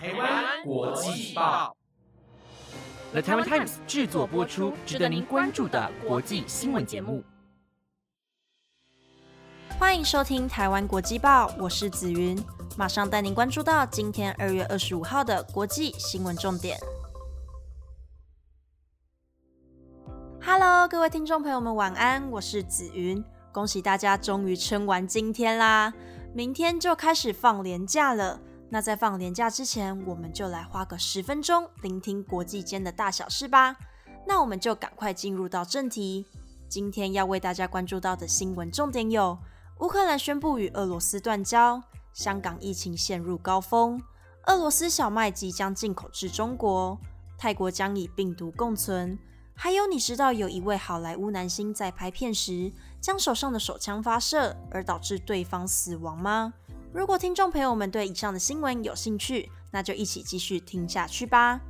台湾国际报，The Taiwan Times 制作播出，值得您关注的国际新闻节目。欢迎收听台湾国际报，我是紫云，马上带您关注到今天二月二十五号的国际新闻重点。Hello，各位听众朋友们，晚安，我是紫云，恭喜大家终于撑完今天啦，明天就开始放年假了。那在放年假之前，我们就来花个十分钟聆听国际间的大小事吧。那我们就赶快进入到正题。今天要为大家关注到的新闻重点有：乌克兰宣布与俄罗斯断交；香港疫情陷入高峰；俄罗斯小麦即将进口至中国；泰国将以病毒共存。还有，你知道有一位好莱坞男星在拍片时将手上的手枪发射，而导致对方死亡吗？如果听众朋友们对以上的新闻有兴趣，那就一起继续听下去吧。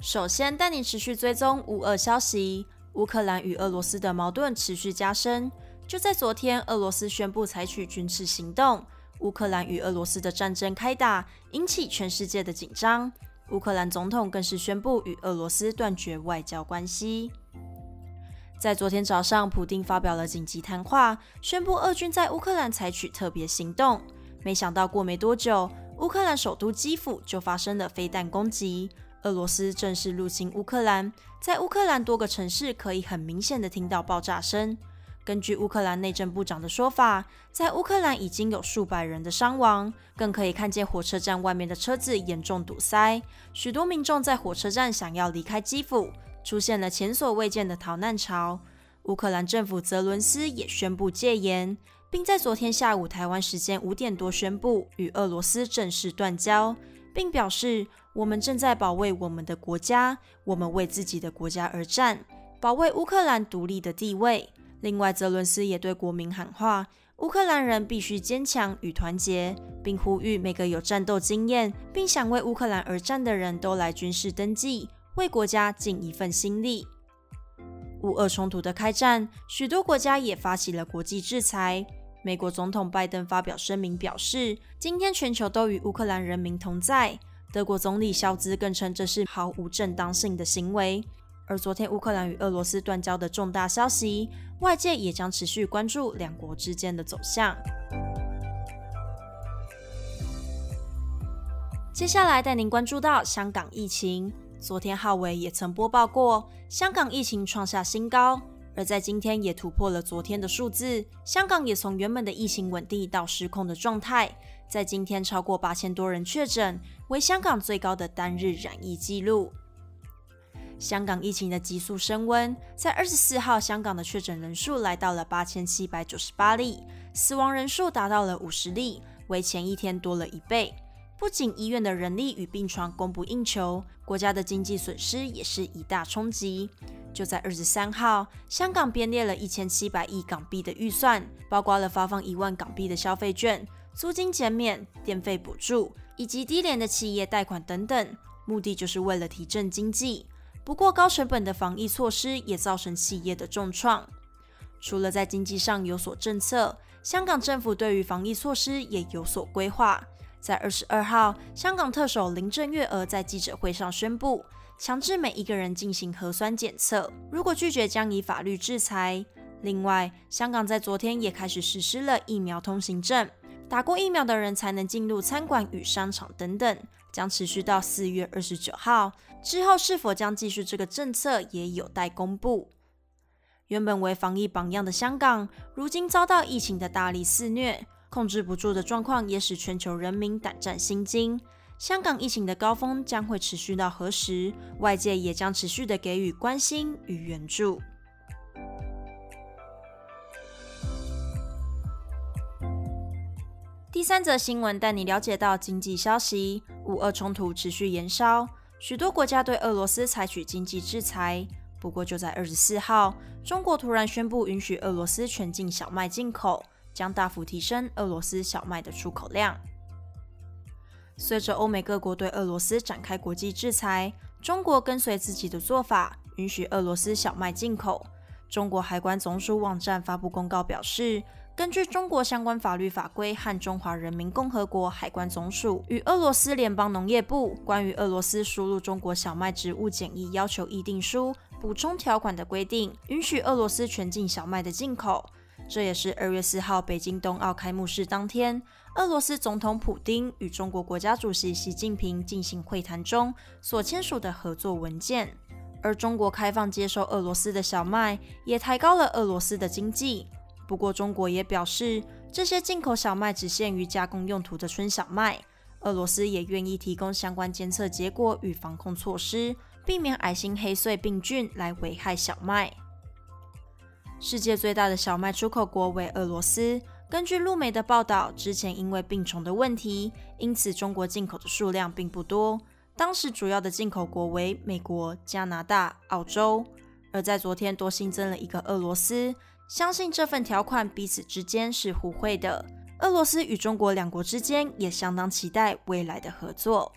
首先带你持续追踪乌俄消息，乌克兰与俄罗斯的矛盾持续加深。就在昨天，俄罗斯宣布采取军事行动，乌克兰与俄罗斯的战争开打，引起全世界的紧张。乌克兰总统更是宣布与俄罗斯断绝外交关系。在昨天早上，普京发表了紧急谈话，宣布俄军在乌克兰采取特别行动。没想到过没多久，乌克兰首都基辅就发生了飞弹攻击，俄罗斯正式入侵乌克兰。在乌克兰多个城市可以很明显的听到爆炸声。根据乌克兰内政部长的说法，在乌克兰已经有数百人的伤亡，更可以看见火车站外面的车子严重堵塞，许多民众在火车站想要离开基辅，出现了前所未见的逃难潮。乌克兰政府泽伦斯也宣布戒严，并在昨天下午台湾时间五点多宣布与俄罗斯正式断交，并表示我们正在保卫我们的国家，我们为自己的国家而战，保卫乌克兰独立的地位。另外，泽伦斯也对国民喊话：乌克兰人必须坚强与团结，并呼吁每个有战斗经验并想为乌克兰而战的人都来军事登记，为国家尽一份心力。乌俄冲突的开战，许多国家也发起了国际制裁。美国总统拜登发表声明表示：“今天全球都与乌克兰人民同在。”德国总理肖兹更称这是毫无正当性的行为。而昨天乌克兰与俄罗斯断交的重大消息，外界也将持续关注两国之间的走向。接下来带您关注到香港疫情。昨天浩伟也曾播报过，香港疫情创下新高，而在今天也突破了昨天的数字。香港也从原本的疫情稳定到失控的状态，在今天超过八千多人确诊，为香港最高的单日染疫记录。香港疫情的急速升温，在二十四号，香港的确诊人数来到了八千七百九十八例，死亡人数达到了五十例，为前一天多了一倍。不仅医院的人力与病床供不应求，国家的经济损失也是一大冲击。就在二十三号，香港编列了一千七百亿港币的预算，包括了发放一万港币的消费券、租金减免、电费补助以及低廉的企业贷款等等，目的就是为了提振经济。不过，高成本的防疫措施也造成企业的重创。除了在经济上有所政策，香港政府对于防疫措施也有所规划。在二十二号，香港特首林郑月娥在记者会上宣布，强制每一个人进行核酸检测，如果拒绝将以法律制裁。另外，香港在昨天也开始实施了疫苗通行证，打过疫苗的人才能进入餐馆与商场等等。将持续到四月二十九号之后，是否将继续这个政策也有待公布。原本为防疫榜样的香港，如今遭到疫情的大力肆虐，控制不住的状况也使全球人民胆战心惊。香港疫情的高峰将会持续到何时？外界也将持续的给予关心与援助。第三则新闻带你了解到经济消息：五二冲突持续延烧，许多国家对俄罗斯采取经济制裁。不过，就在二十四号，中国突然宣布允许俄罗斯全境小麦进口，将大幅提升俄罗斯小麦的出口量。随着欧美各国对俄罗斯展开国际制裁，中国跟随自己的做法，允许俄罗斯小麦进口。中国海关总署网站发布公告表示，根据中国相关法律法规和中华人民共和国海关总署与俄罗斯联邦农业部关于俄罗斯输入中国小麦植物检疫要求议定书补充条款的规定，允许俄罗斯全境小麦的进口。这也是二月四号北京冬奥开幕式当天，俄罗斯总统普京与中国国家主席习近平进行会谈中所签署的合作文件。而中国开放接收俄罗斯的小麦，也抬高了俄罗斯的经济。不过，中国也表示，这些进口小麦只限于加工用途的春小麦。俄罗斯也愿意提供相关监测结果与防控措施，避免矮星黑穗病菌来危害小麦。世界最大的小麦出口国为俄罗斯。根据路媒的报道，之前因为病虫的问题，因此中国进口的数量并不多。当时主要的进口国为美国、加拿大、澳洲。而在昨天多新增了一个俄罗斯。相信这份条款彼此之间是互惠的。俄罗斯与中国两国之间也相当期待未来的合作。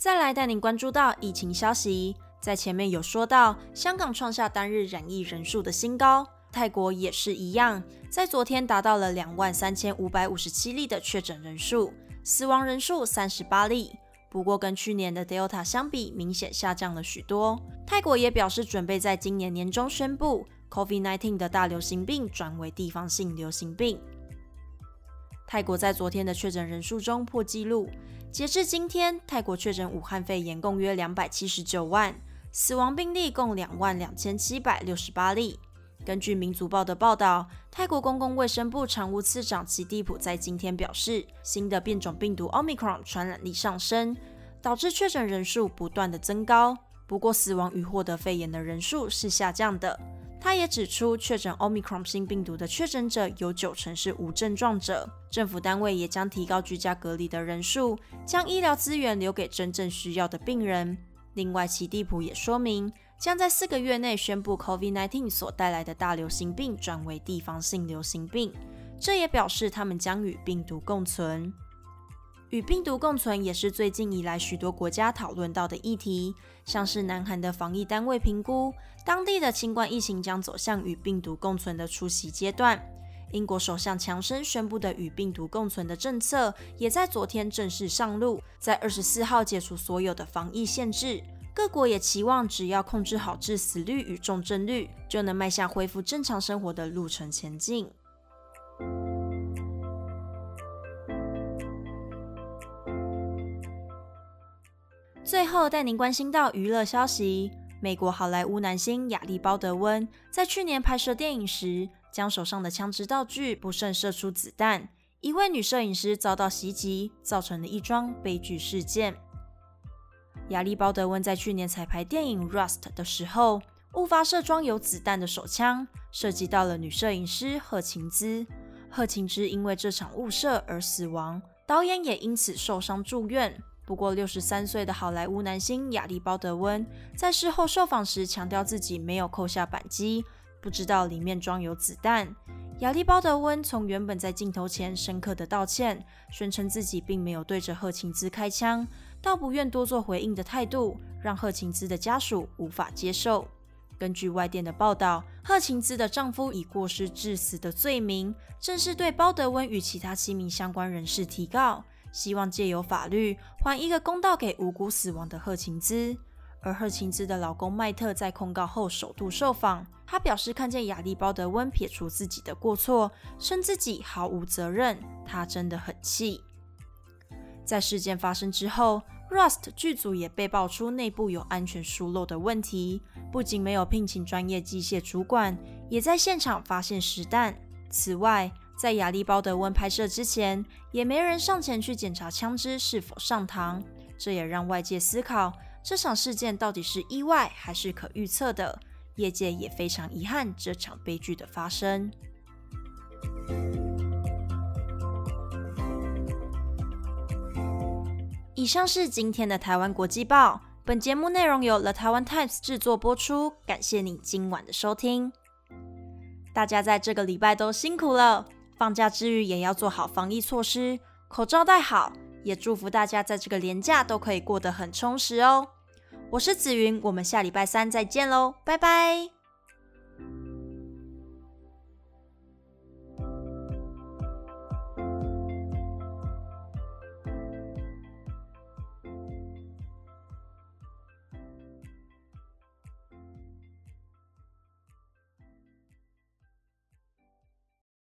再来带您关注到疫情消息，在前面有说到，香港创下单日染疫人数的新高，泰国也是一样，在昨天达到了两万三千五百五十七例的确诊人数，死亡人数三十八例。不过跟去年的 Delta 相比，明显下降了许多。泰国也表示准备在今年年中宣布，COVID-19 的大流行病转为地方性流行病。泰国在昨天的确诊人数中破纪录。截至今天，泰国确诊武汉肺炎共约两百七十九万，死亡病例共两万两千七百六十八例。根据民族报的报道，泰国公共卫生部常务次长齐蒂普在今天表示，新的变种病毒 Omicron 传染力上升，导致确诊人数不断的增高。不过，死亡与获得肺炎的人数是下降的。他也指出，确诊 Omicron 新病毒的确诊者有九成是无症状者。政府单位也将提高居家隔离的人数，将医疗资源留给真正需要的病人。另外，奇蒂普也说明，将在四个月内宣布 COVID-19 所带来的大流行病转为地方性流行病。这也表示他们将与病毒共存。与病毒共存也是最近以来许多国家讨论到的议题，像是南韩的防疫单位评估，当地的新冠疫情将走向与病毒共存的初期阶段。英国首相强生宣布的与病毒共存的政策，也在昨天正式上路，在二十四号解除所有的防疫限制。各国也期望只要控制好致死率与重症率，就能迈向恢复正常生活的路程前进。最后带您关心到娱乐消息：美国好莱坞男星亚历鲍德温在去年拍摄电影时，将手上的枪支道具不慎射出子弹，一位女摄影师遭到袭击，造成了一桩悲剧事件。亚历鲍德温在去年彩排电影《Rust》的时候，误发射装有子弹的手枪，涉及到了女摄影师贺琴兹。贺琴兹因为这场误射而死亡，导演也因此受伤住院。不过，六十三岁的好莱坞男星亚历鲍德温在事后受访时强调自己没有扣下扳机，不知道里面装有子弹。亚历鲍德温从原本在镜头前深刻的道歉，宣称自己并没有对着贺琴兹开枪，到不愿多做回应的态度，让贺琴兹的家属无法接受。根据外电的报道，贺琴兹的丈夫以过失致死的罪名，正式对鲍德温与其他七名相关人士提告。希望借由法律还一个公道给无辜死亡的贺琴兹。而贺琴兹的老公麦特在控告后首度受访，他表示看见亚历鲍德温撇除自己的过错，称自己毫无责任，他真的很气。在事件发生之后，Rust 剧组也被爆出内部有安全疏漏的问题，不仅没有聘请专业机械主管，也在现场发现实弹。此外，在亚历鲍德温拍摄之前，也没人上前去检查枪支是否上膛，这也让外界思考这场事件到底是意外还是可预测的。业界也非常遗憾这场悲剧的发生。以上是今天的台湾国际报，本节目内容由 The Taiwan Times 制作播出，感谢你今晚的收听。大家在这个礼拜都辛苦了。放假之余也要做好防疫措施，口罩戴好，也祝福大家在这个年假都可以过得很充实哦。我是紫云，我们下礼拜三再见喽，拜拜。